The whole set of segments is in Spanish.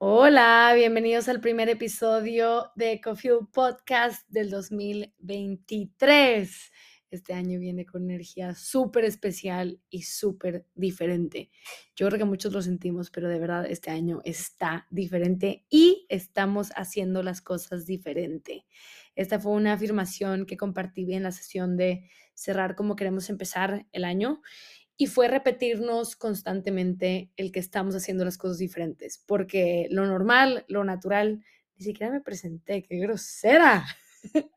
Hola, bienvenidos al primer episodio de Coffee Podcast del 2023. Este año viene con energía súper especial y súper diferente. Yo creo que muchos lo sentimos, pero de verdad este año está diferente y estamos haciendo las cosas diferente. Esta fue una afirmación que compartí en la sesión de cerrar cómo queremos empezar el año y fue repetirnos constantemente el que estamos haciendo las cosas diferentes, porque lo normal, lo natural, ni siquiera me presenté, qué grosera.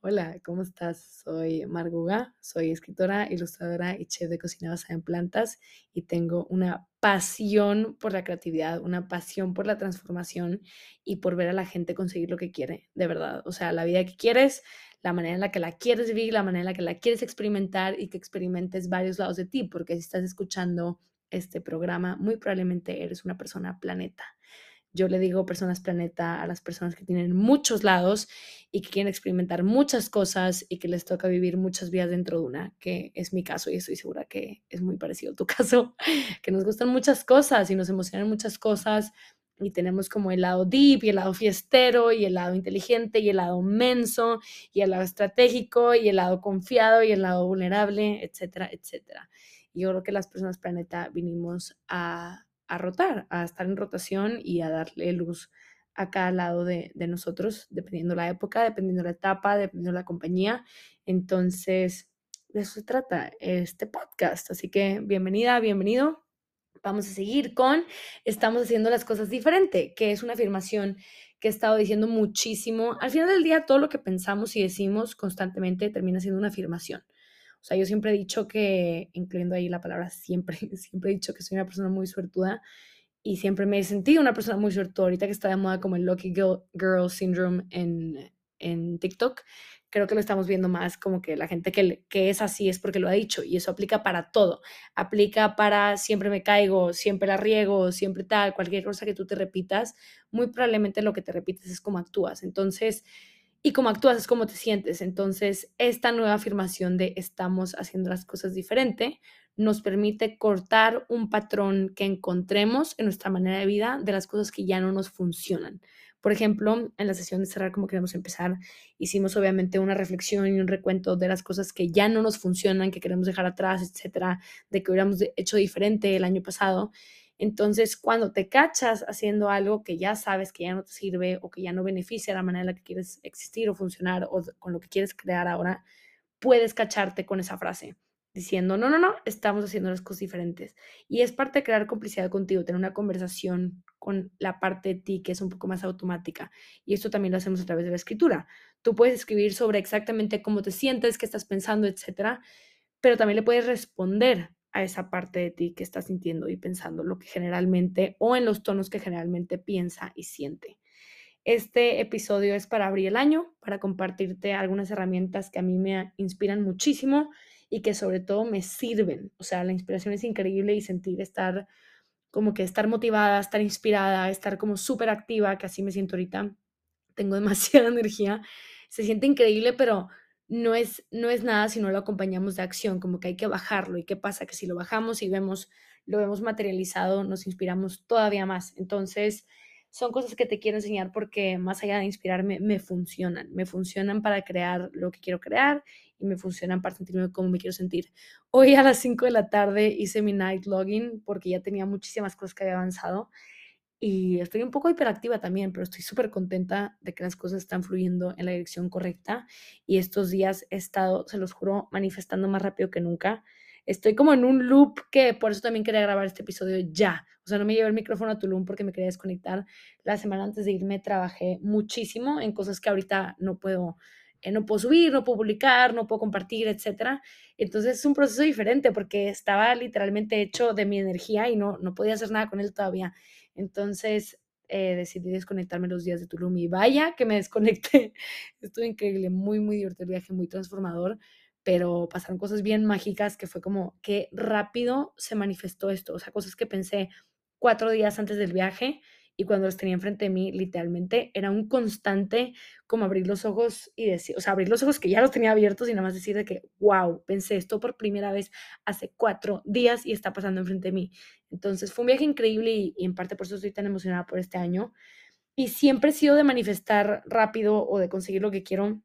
Hola, ¿cómo estás? Soy Marguga, soy escritora, ilustradora y chef de cocina basada en plantas y tengo una pasión por la creatividad, una pasión por la transformación y por ver a la gente conseguir lo que quiere, de verdad. O sea, la vida que quieres, la manera en la que la quieres vivir, la manera en la que la quieres experimentar y que experimentes varios lados de ti, porque si estás escuchando este programa, muy probablemente eres una persona planeta. Yo le digo personas planeta a las personas que tienen muchos lados y que quieren experimentar muchas cosas y que les toca vivir muchas vidas dentro de una, que es mi caso y estoy segura que es muy parecido a tu caso, que nos gustan muchas cosas y nos emocionan muchas cosas y tenemos como el lado deep y el lado fiestero y el lado inteligente y el lado menso y el lado estratégico y el lado confiado y el lado vulnerable, etcétera, etcétera. Y yo creo que las personas planeta vinimos a, a rotar, a estar en rotación y a darle luz a cada lado de, de nosotros, dependiendo la época, dependiendo la etapa, dependiendo la compañía. Entonces, de eso se trata este podcast. Así que bienvenida, bienvenido vamos a seguir con estamos haciendo las cosas diferente, que es una afirmación que he estado diciendo muchísimo. Al final del día, todo lo que pensamos y decimos constantemente termina siendo una afirmación. O sea, yo siempre he dicho que, incluyendo ahí la palabra siempre, siempre he dicho que soy una persona muy suertuda y siempre me he sentido una persona muy suertuda. Ahorita que está de moda como el Lucky Girl, Syndrome en, en TikTok, creo que lo estamos viendo más como que la gente que, que, es así es porque lo ha dicho y eso aplica para todo. Aplica para siempre me caigo, siempre la riego, siempre tal, cualquier cosa que tú te repitas, muy probablemente lo que te repites es como actúas. Entonces, y como actúas es como te sientes. Entonces, esta nueva afirmación de estamos haciendo las cosas diferente nos permite cortar un patrón que encontremos en nuestra manera de vida de las cosas que ya no nos funcionan. Por ejemplo, en la sesión de cerrar como queremos empezar, hicimos obviamente una reflexión y un recuento de las cosas que ya no nos funcionan, que queremos dejar atrás, etcétera, de que hubiéramos hecho diferente el año pasado. Entonces, cuando te cachas haciendo algo que ya sabes que ya no te sirve o que ya no beneficia la manera en la que quieres existir o funcionar o con lo que quieres crear ahora, puedes cacharte con esa frase diciendo, no, no, no, estamos haciendo las cosas diferentes. Y es parte de crear complicidad contigo, tener una conversación con la parte de ti que es un poco más automática. Y esto también lo hacemos a través de la escritura. Tú puedes escribir sobre exactamente cómo te sientes, qué estás pensando, etcétera, pero también le puedes responder a esa parte de ti que estás sintiendo y pensando, lo que generalmente, o en los tonos que generalmente piensa y siente. Este episodio es para abrir el año, para compartirte algunas herramientas que a mí me inspiran muchísimo y que sobre todo me sirven. O sea, la inspiración es increíble y sentir estar como que estar motivada, estar inspirada, estar como súper activa, que así me siento ahorita. Tengo demasiada energía. Se siente increíble, pero no es, no es nada si no lo acompañamos de acción, como que hay que bajarlo. ¿Y qué pasa? Que si lo bajamos y vemos, lo vemos materializado, nos inspiramos todavía más. Entonces, son cosas que te quiero enseñar porque más allá de inspirarme, me funcionan. Me funcionan para crear lo que quiero crear y me funcionan para sentirme como me quiero sentir. Hoy a las 5 de la tarde hice mi night login porque ya tenía muchísimas cosas que había avanzado y estoy un poco hiperactiva también, pero estoy súper contenta de que las cosas están fluyendo en la dirección correcta y estos días he estado, se los juro, manifestando más rápido que nunca. Estoy como en un loop que por eso también quería grabar este episodio ya. O sea, no me llevé el micrófono a Tulum porque me quería desconectar. La semana antes de irme trabajé muchísimo en cosas que ahorita no puedo eh, no puedo subir, no puedo publicar, no puedo compartir, etcétera. Entonces es un proceso diferente porque estaba literalmente hecho de mi energía y no, no podía hacer nada con él todavía. Entonces eh, decidí desconectarme los días de Tulum y vaya que me desconecté. Estuvo increíble, muy, muy divertido el viaje, muy transformador, pero pasaron cosas bien mágicas que fue como que rápido se manifestó esto, o sea, cosas que pensé cuatro días antes del viaje y cuando los tenía enfrente de mí, literalmente era un constante como abrir los ojos y decir, o sea, abrir los ojos que ya los tenía abiertos y nada más decir de que, wow, pensé esto por primera vez hace cuatro días y está pasando enfrente de mí. Entonces fue un viaje increíble y, y en parte por eso estoy tan emocionada por este año. Y siempre he sido de manifestar rápido o de conseguir lo que quiero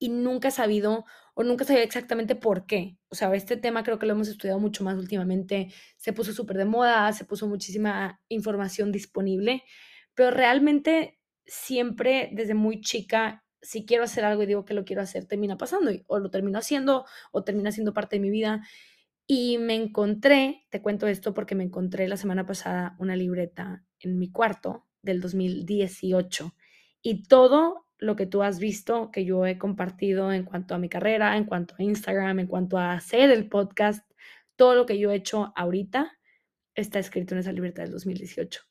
y nunca he sabido o nunca sabía exactamente por qué. O sea, este tema creo que lo hemos estudiado mucho más últimamente, se puso súper de moda, se puso muchísima información disponible, pero realmente siempre desde muy chica, si quiero hacer algo y digo que lo quiero hacer, termina pasando o lo termino haciendo o termina siendo parte de mi vida. Y me encontré, te cuento esto porque me encontré la semana pasada una libreta en mi cuarto del 2018 y todo lo que tú has visto que yo he compartido en cuanto a mi carrera, en cuanto a Instagram, en cuanto a hacer el podcast, todo lo que yo he hecho ahorita está escrito en esa libreta del 2018.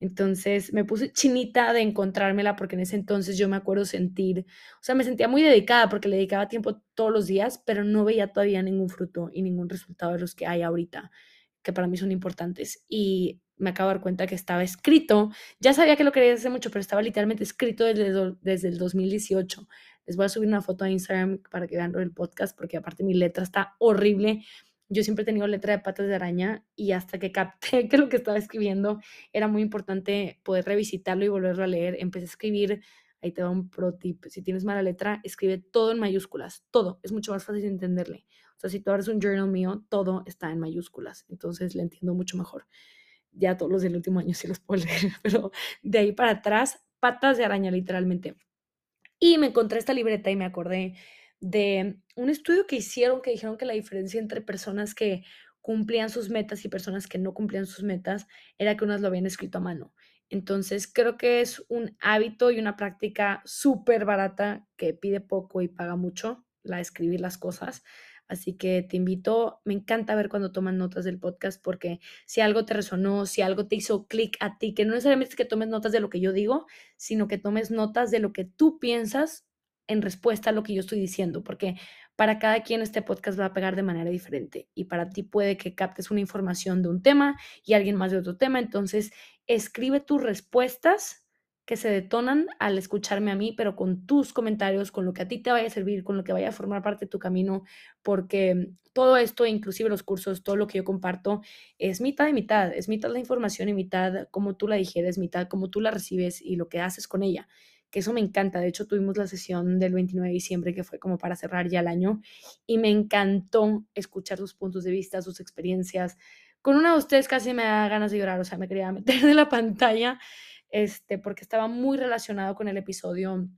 Entonces me puse chinita de encontrármela porque en ese entonces yo me acuerdo sentir, o sea, me sentía muy dedicada porque le dedicaba tiempo todos los días, pero no veía todavía ningún fruto y ningún resultado de los que hay ahorita, que para mí son importantes. Y me acabo de dar cuenta que estaba escrito. Ya sabía que lo quería hacer mucho, pero estaba literalmente escrito desde, desde el 2018. Les voy a subir una foto a Instagram para que vean del podcast, porque aparte mi letra está horrible. Yo siempre he tenido letra de patas de araña y hasta que capté que lo que estaba escribiendo era muy importante poder revisitarlo y volverlo a leer, empecé a escribir. Ahí te va un pro tip. Si tienes mala letra, escribe todo en mayúsculas. Todo. Es mucho más fácil de entenderle. O sea, si tú abres un journal mío, todo está en mayúsculas. Entonces le entiendo mucho mejor ya todos los del último año sí los puedo leer, pero de ahí para atrás, patas de araña literalmente. Y me encontré esta libreta y me acordé de un estudio que hicieron que dijeron que la diferencia entre personas que cumplían sus metas y personas que no cumplían sus metas era que unas lo habían escrito a mano. Entonces creo que es un hábito y una práctica súper barata que pide poco y paga mucho, la escribir las cosas. Así que te invito, me encanta ver cuando toman notas del podcast porque si algo te resonó, si algo te hizo clic a ti, que no necesariamente es que tomes notas de lo que yo digo, sino que tomes notas de lo que tú piensas en respuesta a lo que yo estoy diciendo, porque para cada quien este podcast va a pegar de manera diferente y para ti puede que captes una información de un tema y alguien más de otro tema, entonces escribe tus respuestas que se detonan al escucharme a mí, pero con tus comentarios, con lo que a ti te vaya a servir, con lo que vaya a formar parte de tu camino, porque todo esto, inclusive los cursos, todo lo que yo comparto, es mitad y mitad, es mitad la información y mitad como tú la digieres, mitad como tú la recibes y lo que haces con ella, que eso me encanta. De hecho, tuvimos la sesión del 29 de diciembre que fue como para cerrar ya el año y me encantó escuchar sus puntos de vista, sus experiencias. Con una de ustedes casi me da ganas de llorar, o sea, me quería meter de la pantalla este, porque estaba muy relacionado con el episodio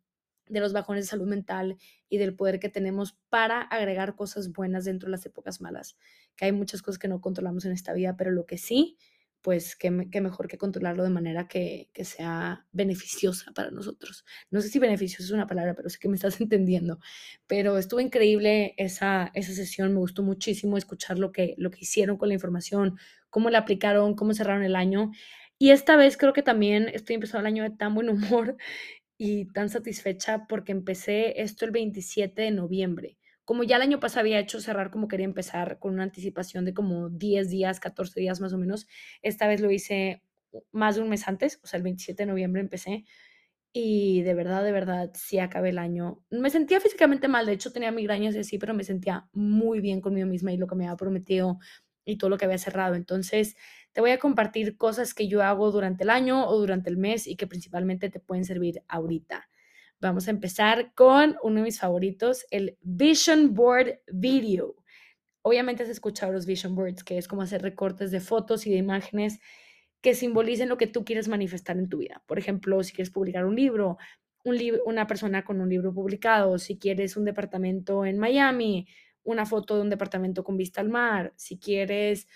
de los bajones de salud mental y del poder que tenemos para agregar cosas buenas dentro de las épocas malas, que hay muchas cosas que no controlamos en esta vida, pero lo que sí, pues qué, mejor que controlarlo de manera que, que, sea beneficiosa para nosotros. No sé si beneficioso es una palabra, pero sé que me estás entendiendo. Pero estuvo increíble esa, esa sesión, me gustó muchísimo escuchar lo que, lo que hicieron con la información, cómo la aplicaron, cómo cerraron el año. Y esta vez creo que también estoy empezando el año de tan buen humor y tan satisfecha porque empecé esto el 27 de noviembre. Como ya el año pasado había hecho cerrar como quería empezar con una anticipación de como 10 días, 14 días más o menos, esta vez lo hice más de un mes antes, o sea, el 27 de noviembre empecé y de verdad, de verdad, sí acabé el año. Me sentía físicamente mal, de hecho tenía migrañas y así, pero me sentía muy bien conmigo misma y lo que me había prometido y todo lo que había cerrado. Entonces, te voy a compartir cosas que yo hago durante el año o durante el mes y que principalmente te pueden servir ahorita. Vamos a empezar con uno de mis favoritos, el Vision Board Video. Obviamente has escuchado los Vision Boards, que es como hacer recortes de fotos y de imágenes que simbolicen lo que tú quieres manifestar en tu vida. Por ejemplo, si quieres publicar un libro, un una persona con un libro publicado, si quieres un departamento en Miami, una foto de un departamento con vista al mar, si quieres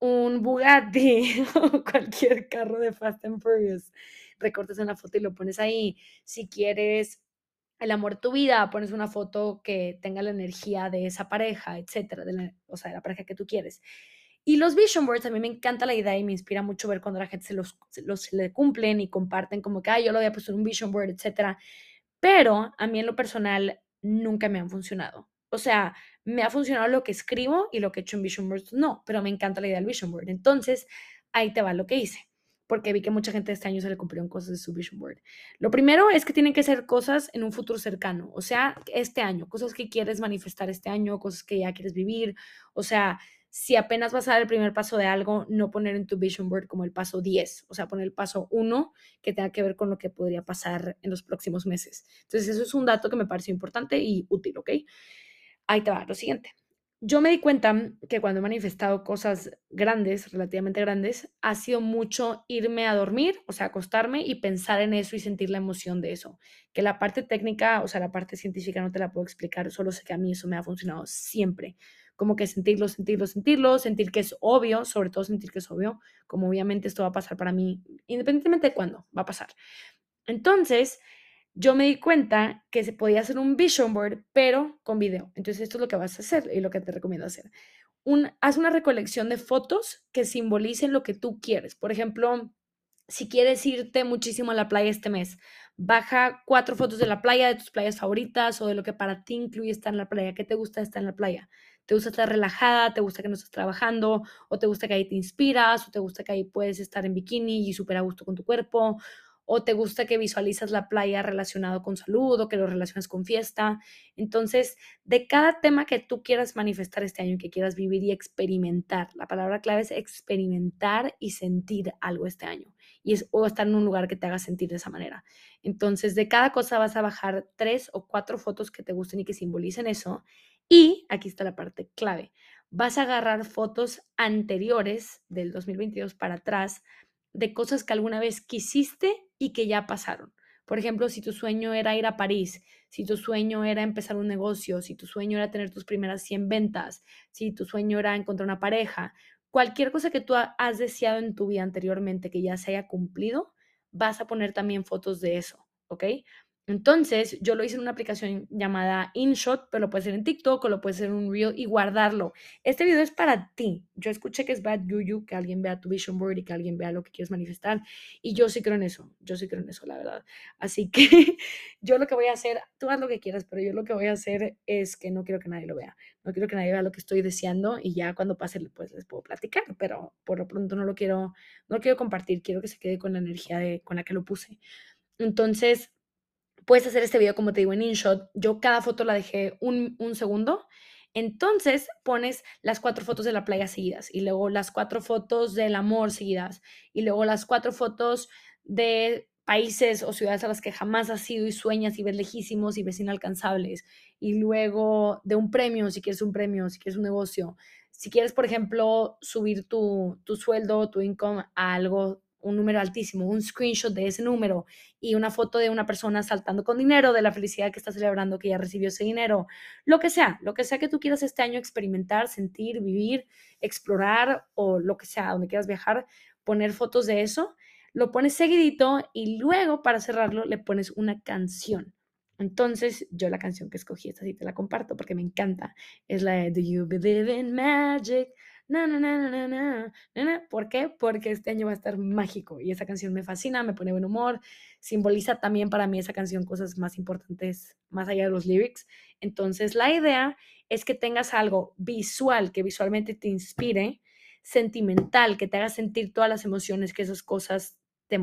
un Bugatti o cualquier carro de Fast and Furious, recortas una foto y lo pones ahí. Si quieres el amor de tu vida, pones una foto que tenga la energía de esa pareja, etcétera, o sea, de la pareja que tú quieres. Y los vision boards, a mí me encanta la idea y me inspira mucho ver cuando la gente se los, los le cumplen y comparten como que, ay, yo lo había puesto en un vision board, etcétera. Pero a mí en lo personal nunca me han funcionado. O sea, me ha funcionado lo que escribo y lo que he hecho en Vision Board, no, pero me encanta la idea del Vision Board. Entonces, ahí te va lo que hice. porque vi que mucha gente este año se le cumplieron cosas de su vision board. Lo primero es que tienen que ser cosas en un futuro cercano, o sea, este año, cosas que quieres manifestar este año, cosas que ya quieres vivir, o sea, si apenas vas a dar el primer paso de algo, no poner en tu vision board como el paso 10, o sea, poner el paso 1 que tenga que ver con lo que podría pasar en los próximos meses. Entonces, eso es un dato que me pareció importante y útil, ¿ok? Ahí te lo siguiente. Yo me di cuenta que cuando he manifestado cosas grandes, relativamente grandes, ha sido mucho irme a dormir, o sea, acostarme y pensar en eso y sentir la emoción de eso. Que la parte técnica, o sea, la parte científica no te la puedo explicar, solo sé que a mí eso me ha funcionado siempre. Como que sentirlo, sentirlo, sentirlo, sentir que es obvio, sobre todo sentir que es obvio, como obviamente esto va a pasar para mí, independientemente de cuándo va a pasar. Entonces, yo me di cuenta que se podía hacer un vision board, pero con video. Entonces, esto es lo que vas a hacer y lo que te recomiendo hacer. Un, haz una recolección de fotos que simbolicen lo que tú quieres. Por ejemplo, si quieres irte muchísimo a la playa este mes, baja cuatro fotos de la playa, de tus playas favoritas o de lo que para ti incluye estar en la playa. ¿Qué te gusta estar en la playa? ¿Te gusta estar relajada? ¿Te gusta que no estés trabajando? ¿O te gusta que ahí te inspiras? ¿O te gusta que ahí puedes estar en bikini y súper a gusto con tu cuerpo? O te gusta que visualizas la playa relacionado con salud o que lo relacionas con fiesta. Entonces, de cada tema que tú quieras manifestar este año, que quieras vivir y experimentar, la palabra clave es experimentar y sentir algo este año. Y es o estar en un lugar que te haga sentir de esa manera. Entonces, de cada cosa vas a bajar tres o cuatro fotos que te gusten y que simbolicen eso. Y aquí está la parte clave. Vas a agarrar fotos anteriores del 2022 para atrás de cosas que alguna vez quisiste y que ya pasaron. Por ejemplo, si tu sueño era ir a París, si tu sueño era empezar un negocio, si tu sueño era tener tus primeras 100 ventas, si tu sueño era encontrar una pareja, cualquier cosa que tú has deseado en tu vida anteriormente que ya se haya cumplido, vas a poner también fotos de eso, ¿ok? Entonces, yo lo hice en una aplicación llamada InShot, pero lo puedes hacer en TikTok o lo puedes hacer en un Reel y guardarlo. Este video es para ti. Yo escuché que es bad yuyu, que alguien vea tu vision board y que alguien vea lo que quieres manifestar. Y yo sí creo en eso. Yo sí creo en eso, la verdad. Así que yo lo que voy a hacer, tú haz lo que quieras, pero yo lo que voy a hacer es que no quiero que nadie lo vea. No quiero que nadie vea lo que estoy deseando y ya cuando pase, pues les puedo platicar. Pero por lo pronto no lo quiero, no quiero compartir. Quiero que se quede con la energía de, con la que lo puse. Entonces, puedes hacer este video, como te digo, en InShot. Yo cada foto la dejé un, segundo. Entonces pones las cuatro fotos de la playa seguidas y luego las cuatro fotos del amor seguidas y luego las cuatro fotos de países o ciudades a las que jamás has ido y sueñas y ves lejísimos y ves inalcanzables y luego de un premio, si quieres un premio, si quieres un negocio, si quieres, por ejemplo, subir tu, tu sueldo, tu income a algo un número altísimo, un screenshot de ese número y una foto de una persona saltando con dinero, de la felicidad que está celebrando que ya recibió ese dinero, lo que sea, lo que sea que tú quieras este año experimentar, sentir, vivir, explorar o lo que sea, donde quieras viajar, poner fotos de eso, lo pones seguidito y luego para cerrarlo le pones una canción. Entonces, yo la canción que escogí, esta sí te la comparto porque me encanta, es la de Do You Believe in Magic? Na, na, na, na, na, na, ¿Por qué? Porque este año va a estar mágico y esa canción me fascina, me pone buen humor, simboliza también para mí esa canción cosas más importantes más allá de los lyrics. Entonces, la idea es que tengas algo visual, que visualmente te inspire, sentimental, que te haga sentir todas las emociones que esas cosas te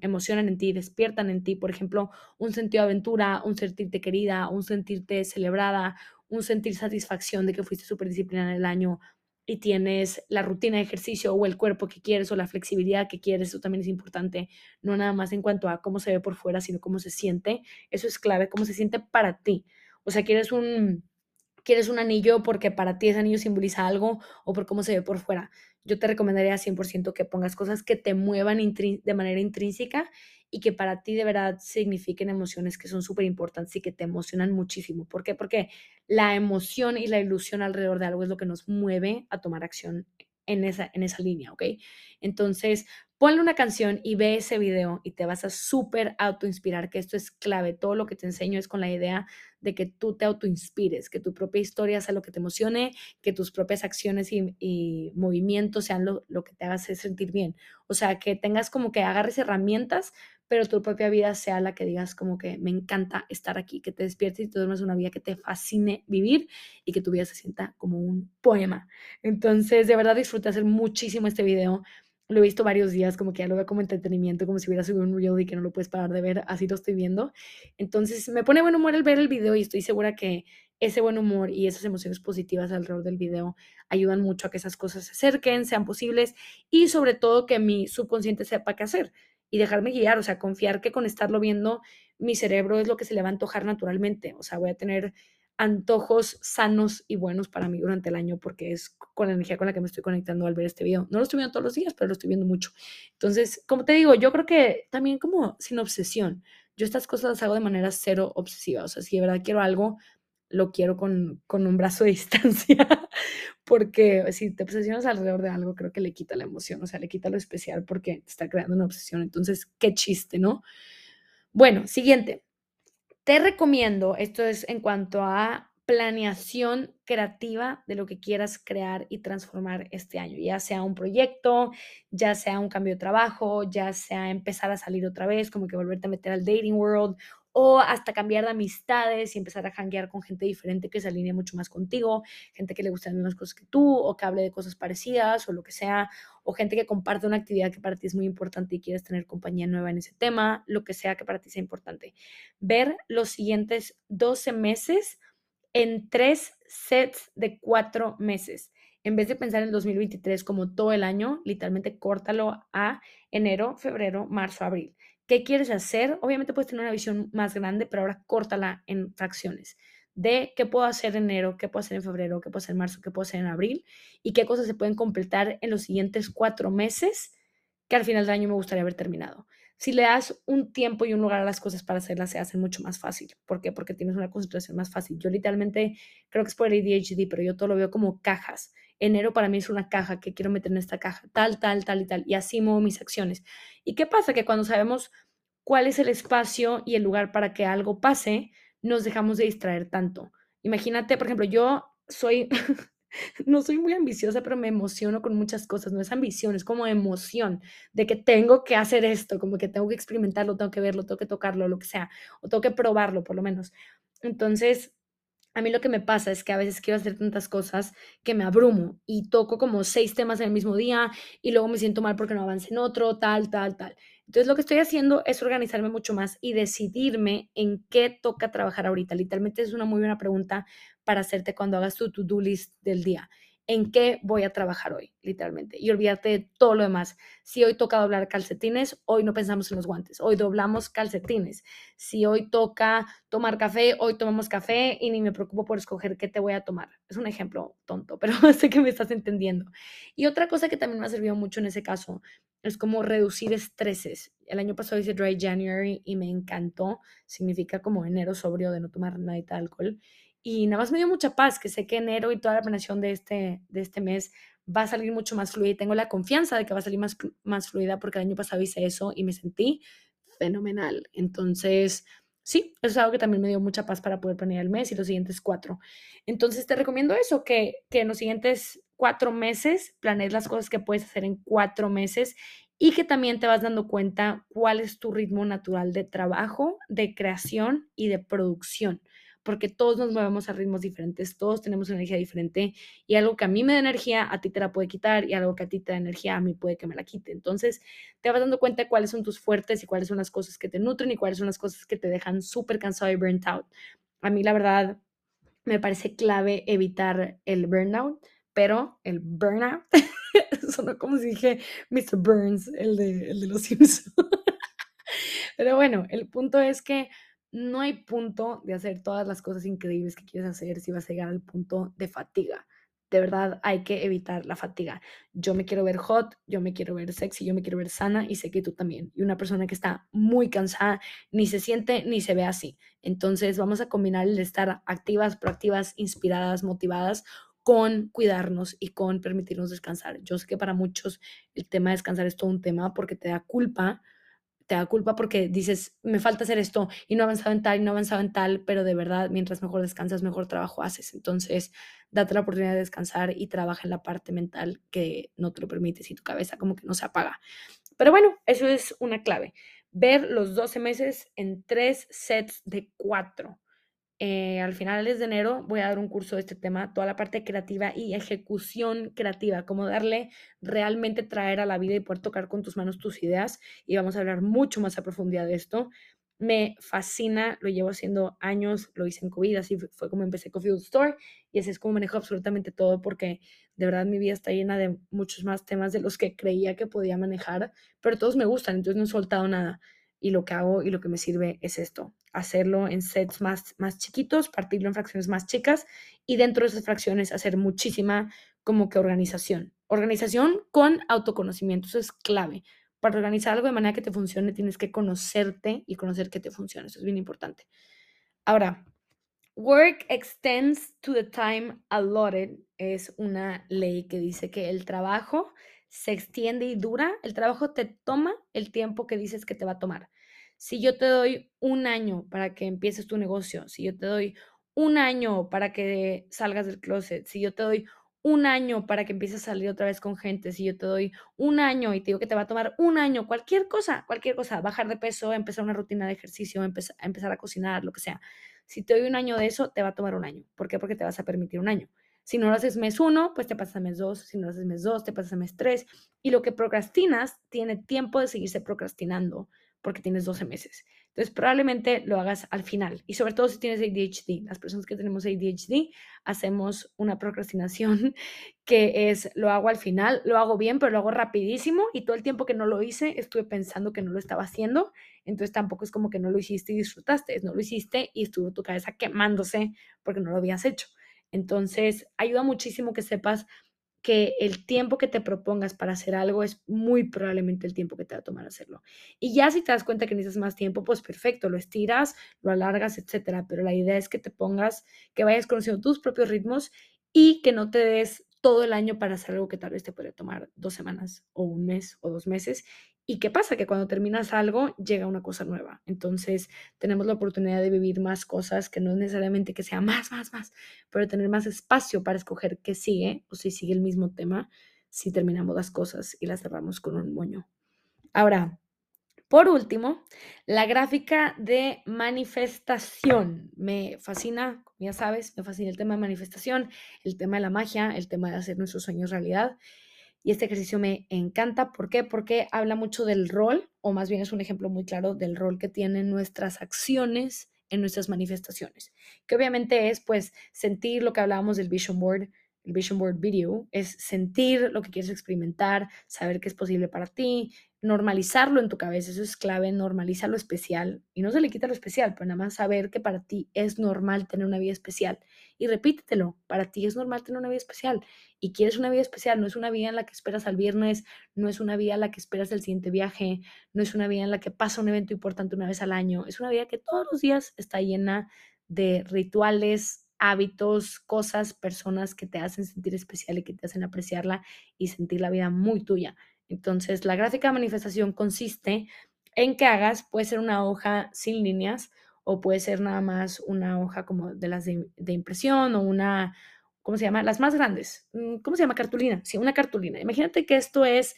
emocionan en ti, despiertan en ti. Por ejemplo, un sentido de aventura, un sentirte querida, un sentirte celebrada, un sentir satisfacción de que fuiste súper disciplinada en el año, y tienes la rutina de ejercicio o el cuerpo que quieres o la flexibilidad que quieres, eso también es importante, no nada más en cuanto a cómo se ve por fuera, sino cómo se siente, eso es clave, cómo se siente para ti. O sea, quieres un, quieres un anillo porque para ti ese anillo simboliza algo o por cómo se ve por fuera. Yo te recomendaría 100% que pongas cosas que te muevan de manera intrínseca y que para ti de verdad signifiquen emociones que son súper importantes y que te emocionan muchísimo. ¿Por qué? Porque la emoción y la ilusión alrededor de algo es lo que nos mueve a tomar acción en esa, en esa línea, ¿ok? Entonces, ponle una canción y ve ese video y te vas a súper autoinspirar, que esto es clave. Todo lo que te enseño es con la idea de que tú te autoinspires, que tu propia historia sea lo que te emocione, que tus propias acciones y, movimientos sean lo, lo, que te haga sentir bien. O sea, que tengas como que agarres herramientas pero tu propia vida sea la que digas como que me encanta estar aquí, que te despiertes y tú duermes una vida que te fascine vivir y que tu vida se sienta como un poema. Entonces, de verdad disfruté hacer muchísimo este video. lo he visto varios días, como que ya lo veo como entretenimiento, como si hubiera subido un reel y que no lo puedes parar de ver, así lo estoy viendo. Entonces me pone buen humor el ver el video y estoy segura que ese buen humor y esas emociones positivas alrededor del video ayudan mucho a que esas cosas se acerquen, sean posibles y sobre todo que mi subconsciente sepa qué hacer y dejarme guiar, o sea, confiar que con estarlo viendo mi cerebro es lo que se le va a antojar naturalmente, o sea, voy a tener antojos sanos y buenos para mí durante el año porque es con la energía con la que me estoy conectando al ver este video. No lo estoy viendo todos los días, pero lo estoy viendo mucho. Entonces, como te digo, yo creo que también como sin obsesión. Yo estas cosas las hago de manera cero obsesiva. O sea, si de verdad quiero algo, lo quiero con, con un brazo de distancia. Porque si te obsesionas alrededor de algo, creo que le quita la emoción. O sea, le quita lo especial porque está creando una obsesión. Entonces, qué chiste, ¿no? Bueno, siguiente. Te recomiendo, esto es en cuanto a planeación creativa de lo que quieras crear y transformar este año, ya sea un proyecto, ya sea un cambio de trabajo, ya sea empezar a salir otra vez, como que volverte a meter al dating world o hasta cambiar de amistades y empezar a hanguear con gente diferente que se alinee mucho más contigo, gente que le gusten las mismas cosas que tú o que hable de cosas parecidas o lo que sea, o gente que comparte una actividad que para ti es muy importante y quieres tener compañía nueva en ese tema, lo que sea que para ti sea importante. Ver los siguientes 12 meses en tres sets de cuatro meses. En vez de pensar en 2023 como todo el año, literalmente córtalo a enero, febrero, marzo, abril qué quieres hacer. Obviamente puedes tener una visión más grande, pero ahora córtala en fracciones de qué puedo hacer en enero, qué puedo hacer en febrero, qué puedo hacer en marzo, qué puedo hacer en abril y qué cosas se pueden completar en los siguientes cuatro meses que al final del año me gustaría haber terminado. Si le das un tiempo y un lugar a las cosas para hacerlas, se hacen mucho más fácil. ¿Por qué? Porque tienes una concentración más fácil. Yo literalmente creo que es por el ADHD, pero yo todo lo veo como cajas. Enero para mí es una caja que quiero meter en esta caja, tal, tal, tal y tal. Y así muevo mis acciones. ¿Y qué pasa? Que cuando sabemos cuál es el espacio y el lugar para que algo pase, nos dejamos de distraer tanto. Imagínate, por ejemplo, yo soy, no soy muy ambiciosa, pero me emociono con muchas cosas. No es ambición, es como emoción de que tengo que hacer esto, como que tengo que experimentarlo, tengo que verlo, tengo que tocarlo, lo que sea, o tengo que probarlo por lo menos. Entonces, a mí lo que me pasa es que a veces quiero hacer tantas cosas que me abrumo y toco como seis temas en el mismo día y luego me siento mal porque no avance en otro, tal, tal, tal. Entonces lo que estoy haciendo es organizarme mucho más y decidirme en qué toca trabajar ahorita. Literalmente es una muy buena pregunta para hacerte cuando hagas tu to-do list del día en qué voy a trabajar hoy, literalmente, y olvídate de todo lo demás. Si hoy toca doblar calcetines, hoy no pensamos en los guantes, hoy doblamos calcetines. Si hoy toca tomar café, hoy tomamos café y ni me preocupo por escoger qué te voy a tomar. Es un ejemplo tonto, pero sé que me estás entendiendo. Y otra cosa que también me ha servido mucho en ese caso es como reducir estreses. El año pasado hice Dry January y me encantó. Significa como enero sobrio de no tomar nada de alcohol y nada más me dio mucha paz, que sé que enero y toda la planeación de este, de este mes va a salir mucho más fluida y tengo la confianza de que va a salir más, más fluida porque el año pasado hice eso y me sentí fenomenal. Entonces, sí, eso es algo que también me dio mucha paz para poder planear el mes y los siguientes cuatro. Entonces, te recomiendo eso, que, que en los siguientes cuatro meses planees las cosas que puedes hacer en cuatro meses y que también te vas dando cuenta cuál es tu ritmo natural de trabajo, de creación y de producción porque todos nos movemos a ritmos diferentes, todos tenemos energía diferente y algo que a mí me da energía, a ti te la puede quitar y algo que a ti te da energía, a mí puede que me la quite. Entonces, te vas dando cuenta cuáles son tus fuertes y cuáles son las cosas que te nutren y cuáles son las cosas que te dejan súper cansado y burnt out. A mí, la verdad, me parece clave evitar el burnout, pero el burnout, sonó como si dije Mr. Burns, el el de los Simpsons. pero bueno, el punto es que no hay punto de hacer todas las cosas increíbles que quieres hacer si vas a llegar al punto de fatiga. De verdad hay que evitar la fatiga. Yo me quiero ver hot, yo me quiero ver sexy, yo me quiero ver sana y sé que tú también. Y una persona que está muy cansada ni se siente ni se ve así. Entonces vamos a combinar el estar activas, proactivas, inspiradas, motivadas con cuidarnos y con permitirnos descansar. Yo sé que para muchos el tema de descansar es todo un tema porque te da culpa te da culpa porque dices, me falta hacer esto y no he avanzado en tal y no he avanzado en tal, pero de verdad, mientras mejor descansas, mejor trabajo haces. Entonces, date la oportunidad de descansar y trabaja en la parte mental que no te lo permites y tu cabeza como que no se apaga. Pero bueno, eso es una clave. Ver los 12 meses en tres sets de cuatro. Eh, al finales de enero voy a dar un curso de este tema, toda la parte creativa y ejecución creativa, cómo darle realmente traer a la vida y poder tocar con tus manos tus ideas. Y vamos a hablar mucho más a profundidad de esto. Me fascina, lo llevo haciendo años, lo hice en COVID, así fue como empecé Coffee Store y así es como manejo absolutamente todo porque de verdad mi vida está llena de muchos más temas de los que creía que podía manejar, pero todos me gustan, entonces no he soltado nada y lo que hago y lo que me sirve es esto, hacerlo en sets más, más chiquitos, partirlo en fracciones más chicas y dentro de esas fracciones hacer muchísima como que organización. Organización con autoconocimiento, eso es clave. Para organizar algo de manera que te funcione tienes que conocerte y conocer que te funciona, eso es bien importante. Ahora, work extends to the time allotted es una ley que dice que el trabajo se extiende y dura, el trabajo te toma el tiempo que dices que te va a tomar. Si yo te doy un año para que empieces tu negocio, si yo te doy un año para que salgas del closet, si yo te doy un año para que empieces a salir otra vez con gente, si yo te doy un año y te digo que te va a tomar un año, cualquier cosa, cualquier cosa, bajar de peso, empezar una rutina de ejercicio, empezar, empezar a cocinar, lo que sea. Si te doy un año de eso, te va a tomar un año. ¿Por qué? Porque te vas a permitir un año. Si no lo haces mes uno, pues te pasas a mes dos. Si no lo haces mes dos, te pasas a mes tres. Y lo que procrastinas tiene tiempo de seguirse procrastinando porque tienes 12 meses. Entonces, probablemente lo hagas al final. Y sobre todo si tienes ADHD. Las personas que tenemos ADHD hacemos una procrastinación que es, lo hago al final, lo hago bien, pero lo hago rapidísimo. Y todo el tiempo que no lo hice, estuve pensando que no lo estaba haciendo. Entonces, tampoco es como que no lo hiciste y disfrutaste. No lo hiciste y estuvo tu cabeza quemándose porque no lo habías hecho. Entonces, ayuda muchísimo que sepas que el tiempo que te propongas para hacer algo es muy probablemente el tiempo que te va a tomar hacerlo. Y ya si te das cuenta que necesitas más tiempo, pues perfecto, lo estiras, lo alargas, etcétera. Pero la idea es que te pongas, que vayas conociendo tus propios ritmos y que no te des todo el año para hacer algo que tal vez te puede tomar dos semanas o un mes o dos meses ¿Y qué pasa? Que cuando terminas algo, llega una cosa nueva. Entonces, tenemos la oportunidad de vivir más cosas que no es necesariamente que sea más, más, más, pero tener más espacio para escoger qué sigue o si sigue el mismo tema, si terminamos las cosas y las cerramos con un moño. Ahora, por último, la gráfica de manifestación. Me fascina, ya sabes, me fascina el tema de manifestación, el tema de la magia, el tema de hacer nuestros sueños realidad. Y este ejercicio me encanta. ¿Por qué? Porque habla mucho del rol, o más bien es un ejemplo muy claro del rol que tienen nuestras acciones en nuestras manifestaciones. Que obviamente es pues sentir lo que hablábamos del vision board, el vision board video, es sentir lo que quieres experimentar, saber que es posible para ti, normalizarlo en tu cabeza, eso es clave, normaliza lo especial y no se le quita lo especial, pero nada más saber que para ti es normal tener una vida especial y repítetelo, para ti es normal tener una vida especial y quieres una vida especial, no es una vida en la que esperas al viernes, no es una vida en la que esperas el siguiente viaje, no es una vida en la que pasa un evento importante una vez al año, es una vida que todos los días está llena de rituales, hábitos, cosas, personas que te hacen sentir especial y que te hacen apreciarla y sentir la vida muy tuya. Entonces, la gráfica de manifestación consiste en que hagas, puede ser una hoja sin líneas o puede ser nada más una hoja como de las de, impresión o una, ¿cómo se llama? Las más grandes. Mm, ¿Cómo se llama? Cartulina. Sí, una cartulina. Imagínate que esto es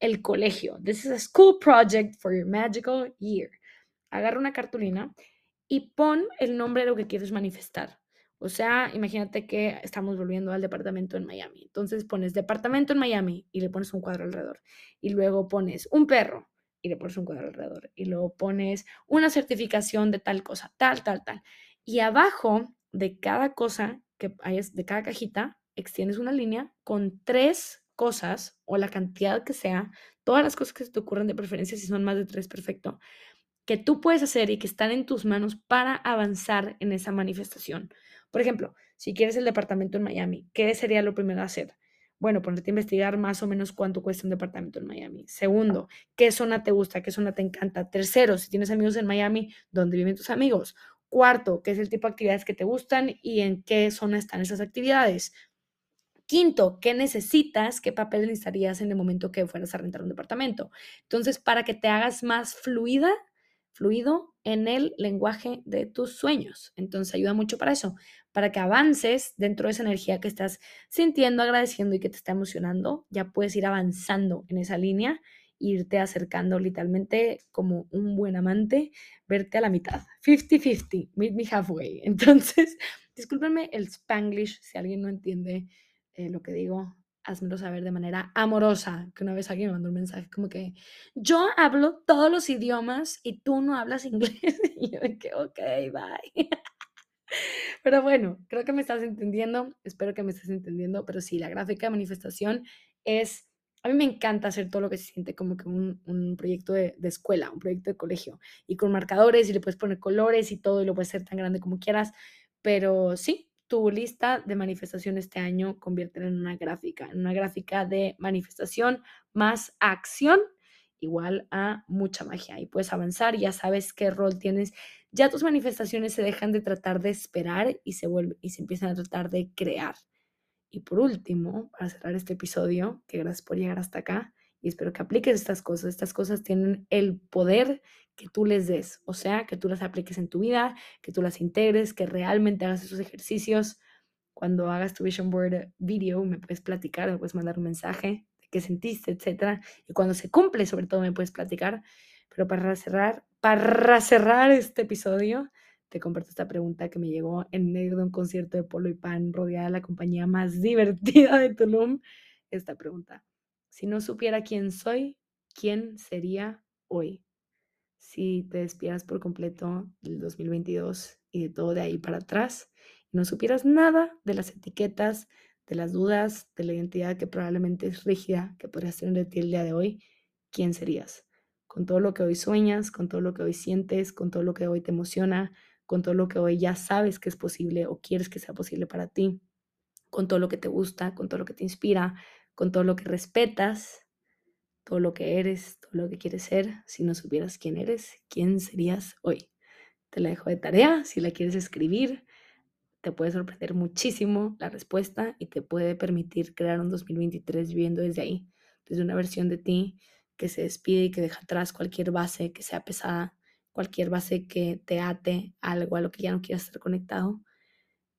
el colegio. This is a school project for your magical year. Agarra una cartulina y pon el nombre de lo que quieres manifestar. O sea, imagínate que estamos volviendo al departamento en Miami. Entonces pones departamento en Miami y le pones un cuadro alrededor. Y luego pones un perro y le pones un cuadro alrededor. Y luego pones una certificación de tal cosa, tal, tal, tal. Y abajo de cada cosa que hay, de cada cajita, extiendes una línea con tres cosas o la cantidad que sea, todas las cosas que te ocurran de preferencia, si son más de tres, perfecto, que tú puedes hacer y que están en tus manos para avanzar en esa manifestación. Por ejemplo, si quieres el departamento en Miami, ¿qué sería lo primero a hacer? Bueno, ponerte a investigar más o menos cuánto cuesta un departamento en Miami. Segundo, ¿qué zona te gusta? ¿Qué zona te encanta? Tercero, si tienes amigos en Miami, ¿dónde viven tus amigos? Cuarto, ¿qué es el tipo de actividades que te gustan y en qué zona están esas actividades? Quinto, ¿qué necesitas? ¿Qué papel necesitarías en el momento que fueras a rentar un departamento? Entonces, para que te hagas más fluida, fluido en el lenguaje de tus sueños. Entonces ayuda mucho para eso, para que avances dentro de esa energía que estás sintiendo, agradeciendo y que te está emocionando. Ya puedes ir avanzando en esa línea irte acercando literalmente como un buen amante, verte a la mitad. 50-50, meet me halfway. Entonces, discúlpenme el spanglish si alguien no entiende eh, lo que digo, házmelo saber de manera amorosa. Que una vez alguien me mandó un mensaje como que yo hablo todos los idiomas y tú no hablas inglés. y yo de que, ok, bye. Pero bueno, creo que me estás entendiendo, espero que me estés entendiendo, pero sí, la gráfica de manifestación es, a mí me encanta hacer todo lo que se siente como que un, un proyecto de, de, escuela, un proyecto de colegio, y con marcadores y le puedes poner colores y todo, y lo puedes hacer tan grande como quieras, pero sí, tu lista de manifestación este año convierte en una gráfica, en una gráfica de manifestación más acción igual a mucha magia y puedes avanzar, ya sabes qué rol tienes, ya tus manifestaciones se dejan de tratar de esperar y se vuelve, y se empiezan a tratar de crear. Y por último, para cerrar este episodio, que gracias por llegar hasta acá y espero que apliques estas cosas. Estas cosas tienen el poder que tú les des, o sea, que tú las apliques en tu vida, que tú las integres, que realmente hagas esos ejercicios. Cuando hagas tu vision board video, me puedes platicar, me puedes mandar un mensaje de qué sentiste, etcétera. Y cuando se cumple, sobre todo, me puedes platicar. Pero para cerrar, para cerrar este episodio, te comparto esta pregunta que me llegó en medio de un concierto de polo y pan rodeada de la compañía más divertida de Tulum. Esta pregunta. Si no supiera quién soy, ¿quién sería hoy? Si te despieras por completo del 2022 y de todo de ahí para atrás y no supieras nada de las etiquetas, de las dudas, de la identidad que probablemente es rígida que podrías tener de ti el día de hoy, ¿quién serías? Con todo lo que hoy sueñas, con todo lo que hoy sientes, con todo lo que hoy te emociona, con todo lo que hoy ya sabes que es posible o quieres que sea posible para ti, con todo lo que te gusta, con todo lo que te inspira, con todo lo que respetas, todo lo que eres, todo lo que quieres ser. Si no supieras quién eres, ¿quién serías hoy? Te la dejo de tarea, si la quieres escribir, te puede sorprender muchísimo la respuesta y te puede permitir crear un 2023 viviendo desde ahí, desde una versión de ti que se despide y que deja atrás cualquier base que sea pesada, cualquier base que te ate algo a lo que ya no quieras estar conectado.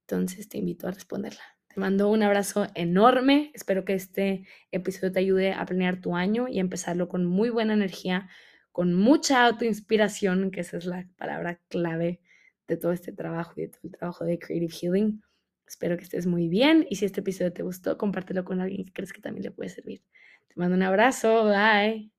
Entonces te invito a responderla. Te mando un abrazo enorme. Espero que este episodio te ayude a planear tu año y empezarlo con muy buena energía, con mucha autoinspiración, que esa es la palabra clave de todo este trabajo y de todo el trabajo de Creative Healing. Espero que estés muy bien y si este episodio te gustó, compártelo con alguien que crees que también le puede servir. Te mando un abrazo. Bye.